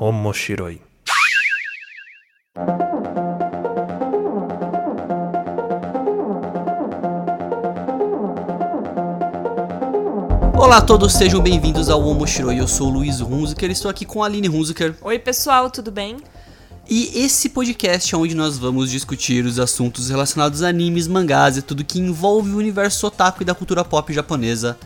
Omoshiroi. Olá a todos, sejam bem-vindos ao Omoshiroi. Eu sou o Luiz Hunziker, estou aqui com a Aline Hunziker. Oi, pessoal, tudo bem? E esse podcast é onde nós vamos discutir os assuntos relacionados a animes, mangás e tudo que envolve o universo otaku e da cultura pop japonesa.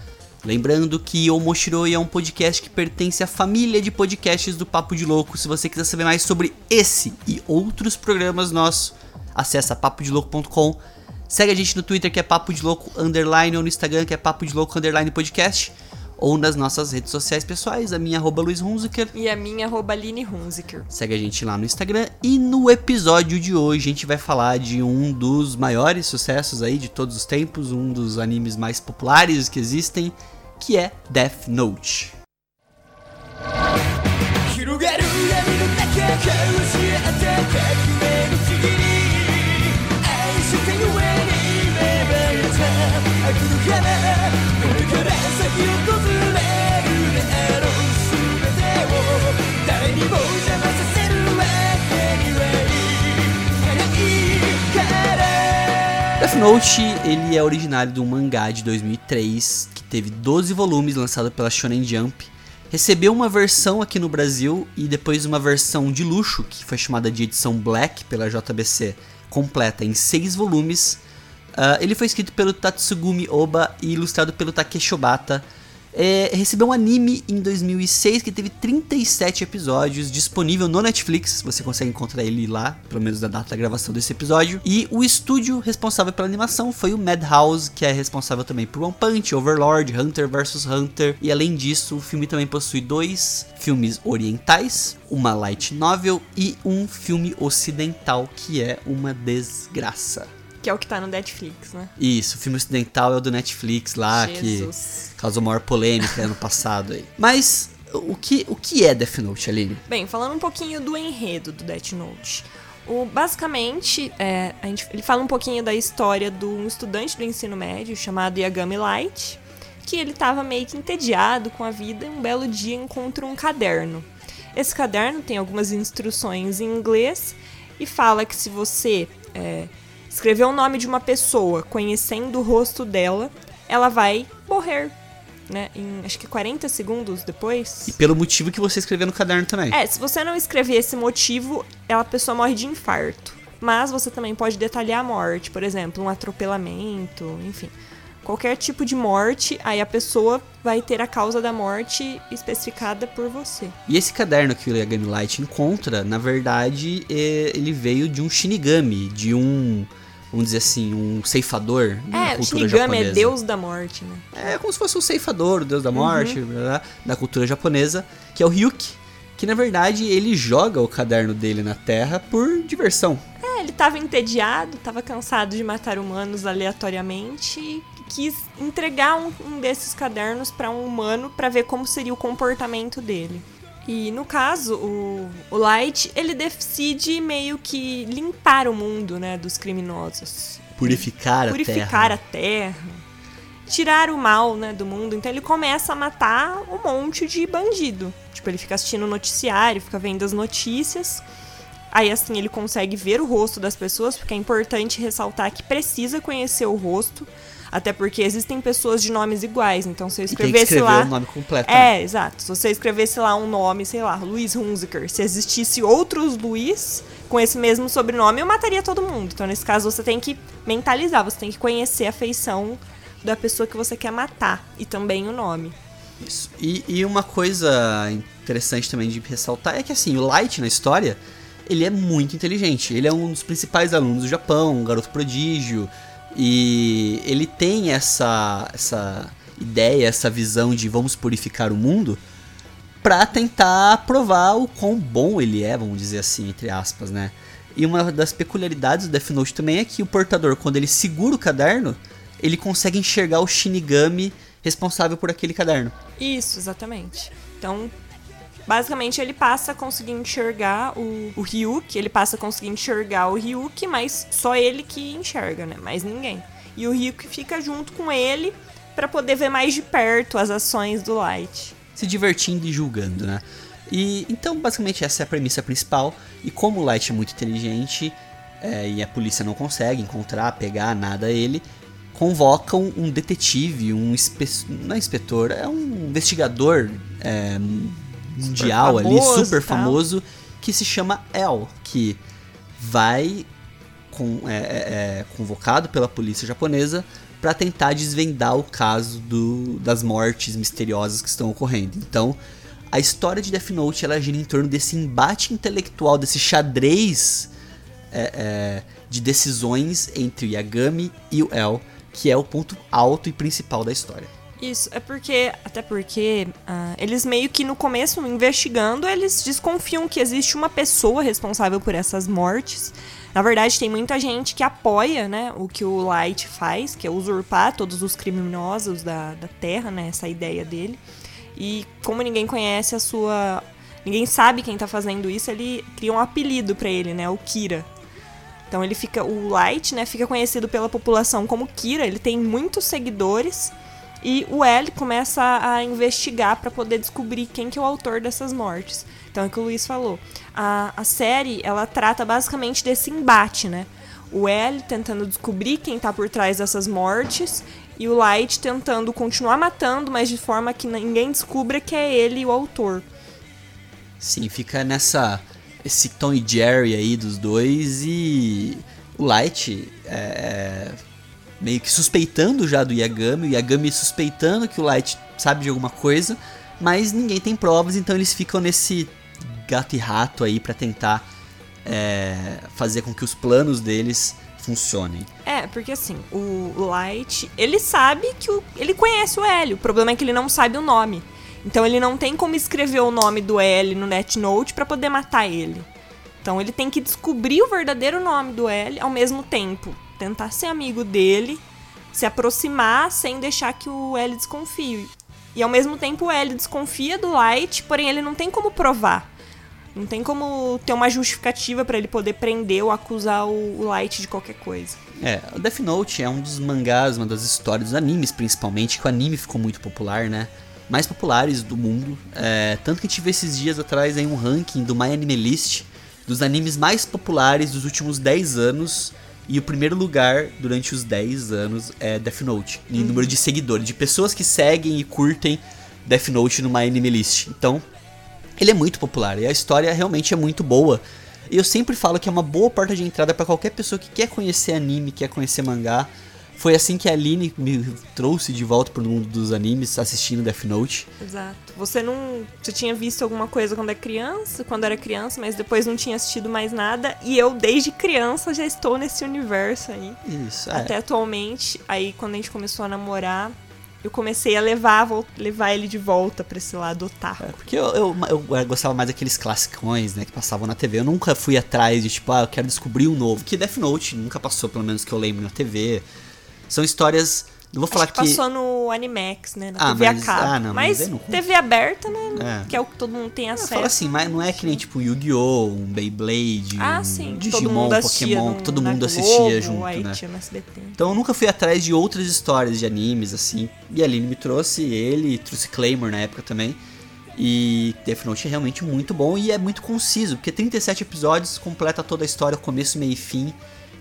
Lembrando que o Moshiroi é um podcast que pertence à família de podcasts do Papo de Louco. Se você quiser saber mais sobre esse e outros programas nossos, acessa papodelouco.com. Segue a gente no Twitter que é Papo de Louco Underline ou no Instagram que é Papo de Louco Underline Podcast ou nas nossas redes sociais pessoais, a minha arroba Luiz Hunziker. E a minha arroba Aline Hunziker. Segue a gente lá no Instagram. E no episódio de hoje a gente vai falar de um dos maiores sucessos aí de todos os tempos, um dos animes mais populares que existem, que é Death Note. Death Note, ele é originário de mangá de 2003 teve 12 volumes lançado pela Shonen Jump. Recebeu uma versão aqui no Brasil e depois uma versão de luxo, que foi chamada de edição Black pela JBC, completa em 6 volumes. Ah, ele foi escrito pelo Tatsugumi Oba e ilustrado pelo Takeshi Obata. É, recebeu um anime em 2006 que teve 37 episódios, disponível no Netflix. Você consegue encontrar ele lá, pelo menos na data da gravação desse episódio. E o estúdio responsável pela animação foi o Madhouse, que é responsável também por One Punch, Overlord, Hunter vs Hunter. E além disso, o filme também possui dois filmes orientais, uma light novel e um filme ocidental, que é uma desgraça. Que é o que tá no Netflix, né? Isso, o filme ocidental é o do Netflix lá, que Jesus. causou maior polêmica ano passado aí. Mas o que, o que é Death Note, Aline? Bem, falando um pouquinho do enredo do Death Note. O, basicamente, é, a gente, ele fala um pouquinho da história de um estudante do ensino médio chamado Yagami Light, que ele estava meio que entediado com a vida e um belo dia encontra um caderno. Esse caderno tem algumas instruções em inglês e fala que se você é, escrever o nome de uma pessoa conhecendo o rosto dela, ela vai morrer, né? Em acho que 40 segundos depois. E pelo motivo que você escreveu no caderno também. É, se você não escrever esse motivo, ela, a pessoa morre de infarto. Mas você também pode detalhar a morte, por exemplo, um atropelamento, enfim. Qualquer tipo de morte, aí a pessoa vai ter a causa da morte especificada por você. E esse caderno que o Yagami Light encontra, na verdade, é- ele veio de um Shinigami, de um, vamos dizer assim, um ceifador na É, o cultura Shinigami japonesa. é deus da morte, né? É como se fosse um ceifador, o deus da Uhum. morte, blá, blá, da cultura japonesa, que é o Ryuki, que na verdade ele joga o caderno dele na terra por diversão. É, ele tava entediado, tava cansado de matar humanos aleatoriamente e quis entregar um, um desses cadernos pra um humano pra ver como seria o comportamento dele. E no caso, o, o Light, ele decide meio que limpar o mundo, né, dos criminosos. Purificar, Purificar a a terra. Tirar o mal, né, do mundo. Então ele começa a matar um monte de bandido. Tipo, ele fica assistindo o noticiário, fica vendo as notícias. Aí assim ele consegue ver o rosto das pessoas, porque é importante ressaltar que precisa conhecer o rosto, até porque existem pessoas de nomes iguais, então se eu escrevesse escrever lá o nome completo. né? É, exato. Se você escrevesse lá um nome, sei lá, Luiz Hunziker, se existisse outros Luiz com esse mesmo sobrenome, eu mataria todo mundo. Então, nesse caso, você tem que mentalizar, você tem que conhecer a feição da pessoa que você quer matar e também o nome. Isso. E, e uma coisa interessante também de ressaltar é que assim, o Light na história, ele é muito inteligente. Ele é um dos principais alunos do Japão, um garoto prodígio. E ele tem essa, essa ideia, essa visão de vamos purificar o mundo pra tentar provar o quão bom ele é, vamos dizer assim, entre aspas, né? E uma das peculiaridades do Death Note também é que o portador, quando ele segura o caderno, ele consegue enxergar o Shinigami responsável por aquele caderno. Isso, exatamente. Então, basicamente, ele passa a conseguir enxergar o, o Ryuki, ele passa a conseguir enxergar o Ryuki, mas só ele que enxerga, né? Mais ninguém. E o Ryuki fica junto com ele pra poder ver mais de perto as ações do Light. se divertindo e julgando, né? E então, basicamente, essa é a premissa principal. E como o Light é muito inteligente é, e a polícia não consegue encontrar, pegar nada a ele, convocam um detetive, um inspe... não é inspetor, é um investigador é, mundial ali, famoso, super famoso, que se chama El, que vai com, é, é, é, convocado pela polícia japonesa para tentar desvendar o caso do, das mortes misteriosas que estão ocorrendo. Então, a história de Death Note ela gira em torno desse embate intelectual, desse xadrez é, é, de decisões entre o Yagami e o El, que é o ponto alto e principal da história. Isso, é porque, até porque ah, eles meio que no começo, investigando, eles desconfiam que existe uma pessoa responsável por essas mortes. Na verdade, tem muita gente que apoia, né, o que o Light faz, que é usurpar todos os criminosos da, da Terra, né, essa ideia dele. E como ninguém conhece a sua... Ninguém sabe quem tá fazendo isso, ele cria um apelido pra ele, né, o Kira. Então ele fica... O Light, né, fica conhecido pela população como Kira, ele tem muitos seguidores... E o L começa a investigar para poder descobrir quem que é o autor dessas mortes. Então é o que o Luiz falou. A, a série, ela trata basicamente desse embate, né? O L tentando descobrir quem tá por trás dessas mortes e o Light tentando continuar matando, mas de forma que ninguém descubra que é ele o autor. Sim, fica nessa. Esse Tom e Jerry aí dos dois e. O Light é, meio que suspeitando já do Yagami, o Yagami suspeitando que o Light sabe de alguma coisa, mas ninguém tem provas, então eles ficam nesse gato e rato aí pra tentar é, fazer com que os planos deles funcionem. É, porque assim, o Light, ele sabe que o, ele conhece o L, o problema é que ele não sabe o nome. Então ele não tem como escrever o nome do L no Net Note pra poder matar ele. Então ele tem que descobrir o verdadeiro nome do L ao mesmo tempo, tentar ser amigo dele, se aproximar sem deixar que o L desconfie. E ao mesmo tempo o L desconfia do Light, porém ele não tem como provar. Não tem como ter uma justificativa pra ele poder prender ou acusar o Light de qualquer coisa. É, o Death Note é um dos mangás, uma das histórias dos animes principalmente, que o anime ficou muito popular, né? Mais populares do mundo. É, tanto que vê esses dias atrás aí um ranking do My Anime List dos animes mais populares dos últimos 10 anos. E o primeiro lugar durante os 10 anos é Death Note, em número de seguidores, de pessoas que seguem e curtem Death Note no My Anime List. Então, ele é muito popular e a história realmente é muito boa. E eu sempre falo que é uma boa porta de entrada pra qualquer pessoa que quer conhecer anime, quer conhecer mangá. Foi assim que a Aline me trouxe de volta pro mundo dos animes, assistindo Death Note. Exato. Você não. Você tinha visto alguma coisa quando é criança, quando era criança, mas depois não tinha assistido mais nada. E eu, desde criança, já estou nesse universo aí. Isso, é. Até atualmente. Aí quando a gente começou a namorar, eu comecei a levar, levar ele de volta pra esse lado otaku. É, Porque eu, eu, eu gostava mais daqueles classicões, né, que passavam na TV. Eu nunca fui atrás de, tipo, ah, eu quero descobrir um novo. Que Death Note nunca passou, pelo menos que eu lembro na TV. São histórias. Não vou falar Acho que, passou no Animax, né? Na Ah, TV mas- a cabo. ah, não, mas mas não conta. TV aberta, né? É. Que é o que todo mundo tem Eu acesso. falo assim, mas não é que nem tipo Yu-Gi-Oh!, um Beyblade, Ah, um sim. que todo Digimon, mundo assistia Pokémon, no- que todo mundo Globo, assistia junto, aí né? Então eu nunca fui atrás de outras histórias de animes, assim. E a Aline me trouxe ele, trouxe Claymore na época também. E Death Note é realmente muito bom e é muito conciso, porque 37 episódios completa toda a história, começo, meio e fim,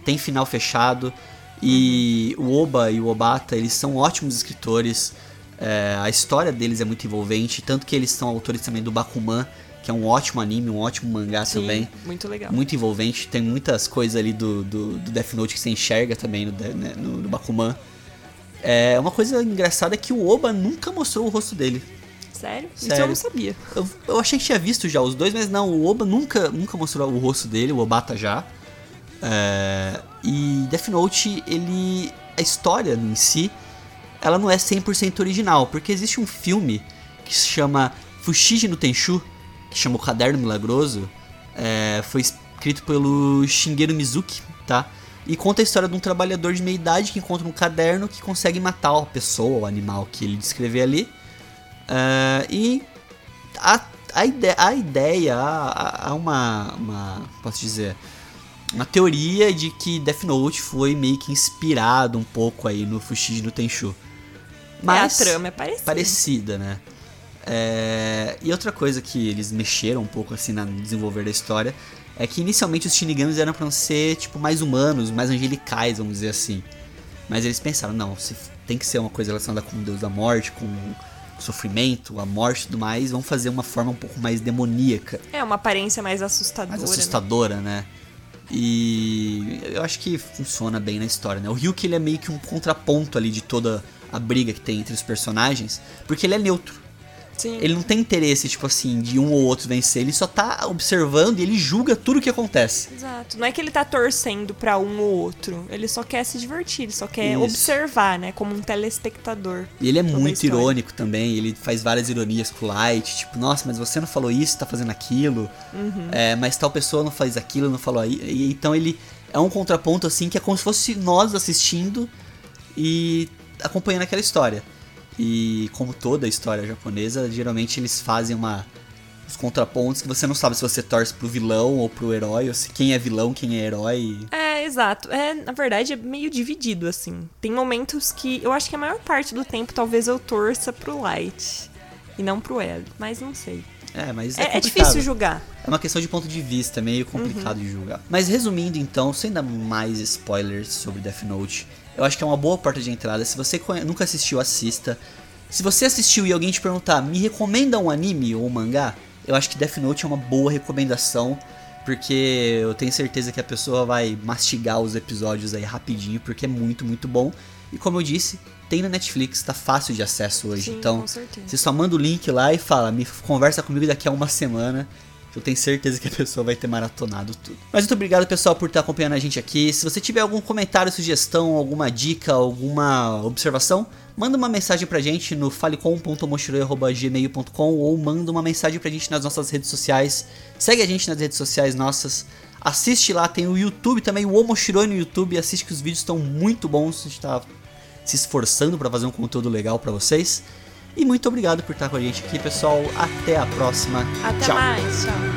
tem final fechado. E o Oba e o Obata, eles são ótimos escritores. é, a história deles é muito envolvente, tanto que eles são autores também do Bakuman, que é um ótimo anime, um ótimo mangá Sim, também muito legal. muito envolvente. Tem muitas coisas ali do, do, do Death Note que você enxerga também no, né, no, no Bakuman. É, uma coisa engraçada é que o Oba nunca mostrou o rosto dele. Sério? Isso Sério. eu não sabia. Eu, eu achei que tinha visto já os dois, mas não, o Oba nunca, nunca mostrou o rosto dele, o Obata já. É, e Death Note, ele. A história em si, ela não é 100% original, porque existe um filme que se chama Fushigi no Tenchu, que chama O Caderno Milagroso, é, foi escrito pelo Shigeru Mizuki, tá? E conta a história de um trabalhador de meia idade que encontra um caderno que consegue matar a pessoa, o animal que ele descrever ali. É, e a, a, ide a ideia, há uma, uma. Posso dizer. Uma teoria de que Death Note foi meio que inspirado um pouco aí no Fushigi no Tenchu. Mas é, a trama é parecida. parecida, né? É, E outra coisa que eles mexeram um pouco assim no desenvolver da história é que inicialmente os Shinigamis eram pra ser tipo mais humanos, mais angelicais, vamos dizer assim. Mas eles pensaram, não, se tem que ser uma coisa relacionada com o Deus da Morte, com o sofrimento, a morte e tudo mais, vamos fazer uma forma um pouco mais demoníaca, É uma aparência mais assustadora. mais né? assustadora, né? E eu acho que funciona bem na história, né? O Ryuk ele é meio que um contraponto ali de toda a briga que tem entre os personagens, porque ele é neutro. Sim. Ele não tem interesse, tipo assim, de um ou outro vencer, ele só tá observando e ele julga tudo o que acontece. Exato. Não é que ele tá torcendo pra um ou outro. Ele só quer se divertir, ele só quer Isso. observar, né? Como um telespectador. E ele é muito irônico também, ele faz várias ironias com o Light, tipo, nossa, mas você não falou isso, tá fazendo aquilo, Uhum. é, mas tal pessoa não faz aquilo, não falou aí. Então ele é um contraponto assim que é como se fosse nós assistindo e acompanhando aquela história. E como toda história japonesa, geralmente eles fazem uma os contrapontos que você não sabe se você torce pro vilão ou pro herói, ou se quem é vilão, quem é herói. É, exato. É, na verdade, é meio dividido, assim. Tem momentos que eu acho que a maior parte do tempo talvez eu torça pro Light. E não pro L. Mas não sei. É, mas É, é, é difícil julgar. É uma questão de ponto de vista, meio complicado de julgar. Mas resumindo então, sem dar mais spoilers sobre Death Note, eu acho que é uma boa porta de entrada. Se você nunca assistiu, assista. Se você assistiu e alguém te perguntar, me recomenda um anime ou um mangá, eu acho que Death Note é uma boa recomendação. Porque eu tenho certeza que a pessoa vai mastigar os episódios aí rapidinho, porque é muito, muito bom. E como eu disse, tem na Netflix, tá fácil de acesso hoje. Sim, então, você só manda o link lá e fala, me conversa comigo daqui a uma semana. Eu tenho certeza que a pessoa vai ter maratonado tudo. Mas muito obrigado, pessoal, por estar acompanhando a gente aqui. Se você tiver algum comentário, sugestão, alguma dica, alguma observação, manda uma mensagem pra gente no falecom.mochiroi.gmail.com ou manda uma mensagem pra gente nas nossas redes sociais. Segue a gente nas redes sociais nossas. Assiste lá, tem o YouTube também, o Omoshiroi no YouTube. Assiste que os vídeos estão muito bons. A gente tá se esforçando pra fazer um conteúdo legal pra vocês. E muito obrigado por estar com a gente aqui, pessoal. Até a próxima. Até Tchau. mais. Tchau.